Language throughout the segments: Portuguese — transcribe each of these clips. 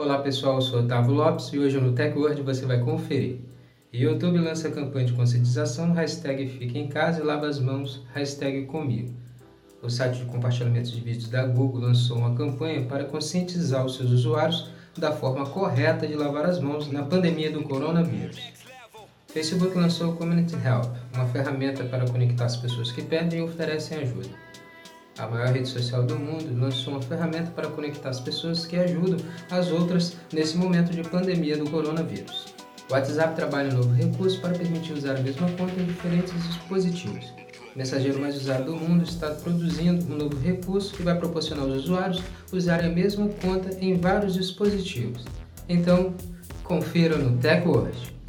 Olá pessoal, eu sou Otávio Lopes e hoje no TechWord você vai conferir. YouTube lança campanha de conscientização, hashtag em casa e lava as mãos, hashtag comigo. O site de compartilhamento de vídeos da Google lançou uma campanha para conscientizar os seus usuários da forma correta de lavar as mãos na pandemia do coronavírus. Facebook lançou o Community Help, uma ferramenta para conectar as pessoas que pedem e oferecem ajuda. A maior rede social do mundo lançou uma ferramenta para conectar as pessoas que ajudam as outras nesse momento de pandemia do coronavírus. O WhatsApp trabalha um novo recurso para permitir usar a mesma conta em diferentes dispositivos. O mensageiro mais usado do mundo está produzindo um novo recurso que vai proporcionar aos usuários usarem a mesma conta em vários dispositivos. Então, confira no TechWord.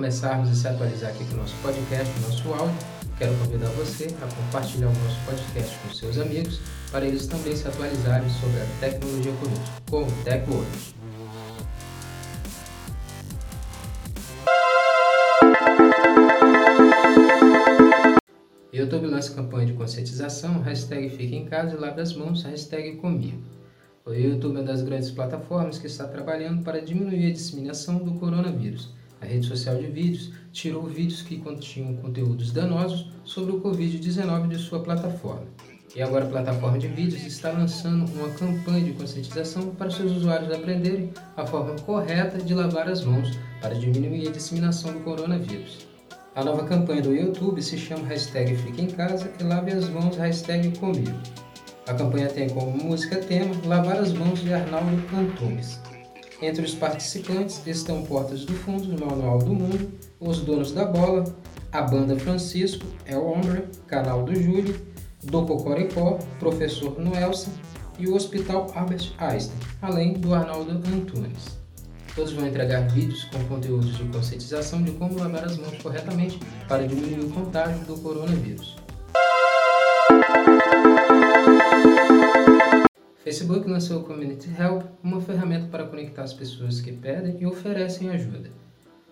Começarmos a se atualizar aqui com o nosso podcast, o nosso áudio, quero convidar você a compartilhar o nosso podcast com seus amigos para eles também se atualizarem sobre a tecnologia conosco, com o TechWord. YouTube lança campanha de conscientização, hashtag fique em casa e lave as mãos, hashtag comigo. O YouTube é uma das grandes plataformas que está trabalhando para diminuir a disseminação do coronavírus rede social de vídeos tirou vídeos que continham conteúdos danosos sobre o Covid-19 de sua plataforma. E agora a plataforma de vídeos está lançando uma campanha de conscientização para seus usuários aprenderem a forma correta de lavar as mãos para diminuir a disseminação do coronavírus. A nova campanha do YouTube se chama hashtag Fique em Casa e Lave as Mãos hashtag Comigo. A campanha tem como música tema Lavar as Mãos de Arnaldo Antunes. Entre os participantes estão Portas do Fundo, Manual do Mundo, Os Donos da Bola, a Banda Francisco, El Hombre, Canal do Júlio, do Cocoricó, Professor Noelson e o Hospital Albert Einstein, além do Arnaldo Antunes. Todos vão entregar vídeos com conteúdos de conscientização de como lavar as mãos corretamente para diminuir o contágio do coronavírus. Facebook lançou o Community Help, uma ferramenta para conectar as pessoas que pedem e oferecem ajuda.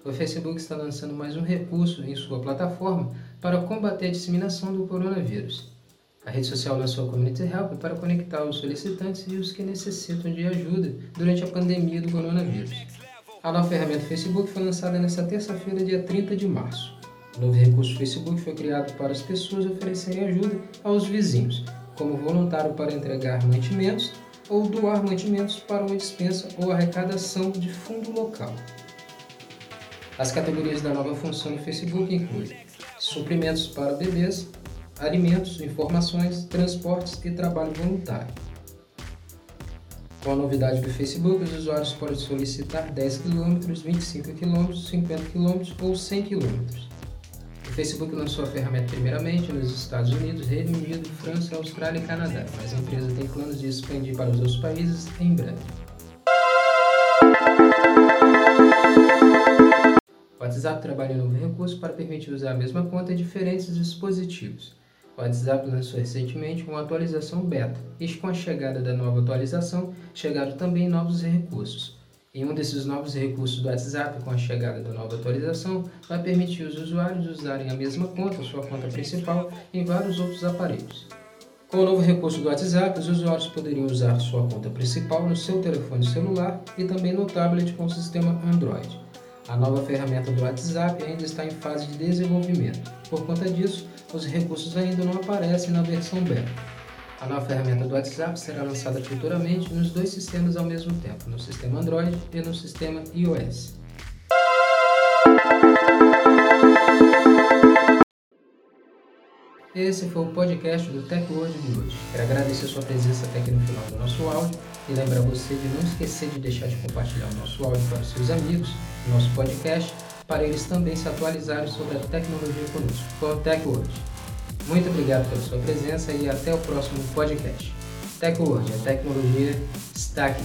O Facebook está lançando mais um recurso em sua plataforma para combater a disseminação do coronavírus. A rede social lançou o Community Help para conectar os solicitantes e os que necessitam de ajuda durante a pandemia do coronavírus. A nova ferramenta Facebook foi lançada nesta terça-feira, dia 30 de março. O novo recurso Facebook foi criado para as pessoas oferecerem ajuda aos vizinhos, como voluntário para entregar mantimentos ou doar mantimentos para uma dispensa ou arrecadação de fundo local. As categorias da nova função do Facebook incluem suprimentos para bebês, alimentos, informações, transportes e trabalho voluntário. Com a novidade do Facebook, os usuários podem solicitar 10 km, 25 km, 50 km ou 100 km. Facebook lançou a ferramenta primeiramente nos Estados Unidos, Reino Unido, França, Austrália e Canadá, mas a empresa tem planos de expandir para os outros países em breve. O WhatsApp trabalha um novo recurso para permitir usar a mesma conta em diferentes dispositivos. O WhatsApp lançou recentemente uma atualização beta, e com a chegada da nova atualização, chegaram também novos recursos. E um desses novos recursos do WhatsApp, com a chegada da nova atualização, vai permitir os usuários usarem a mesma conta, sua conta principal, em vários outros aparelhos. Com o novo recurso do WhatsApp, os usuários poderiam usar sua conta principal no seu telefone celular e também no tablet com o sistema Android. A nova ferramenta do WhatsApp ainda está em fase de desenvolvimento. Por conta disso, os recursos ainda não aparecem na versão beta. A nova ferramenta do WhatsApp será lançada futuramente nos dois sistemas ao mesmo tempo, no sistema Android e no sistema iOS. Esse foi o podcast do TechWord de hoje. Quero agradecer sua presença até aqui no final do nosso áudio e lembrar você de não esquecer de deixar de compartilhar o nosso áudio para os seus amigos, nosso podcast, para eles também se atualizarem sobre a tecnologia conosco, com o TechWord. Muito obrigado pela sua presença e até o próximo podcast. TechWord, a tecnologia está aqui.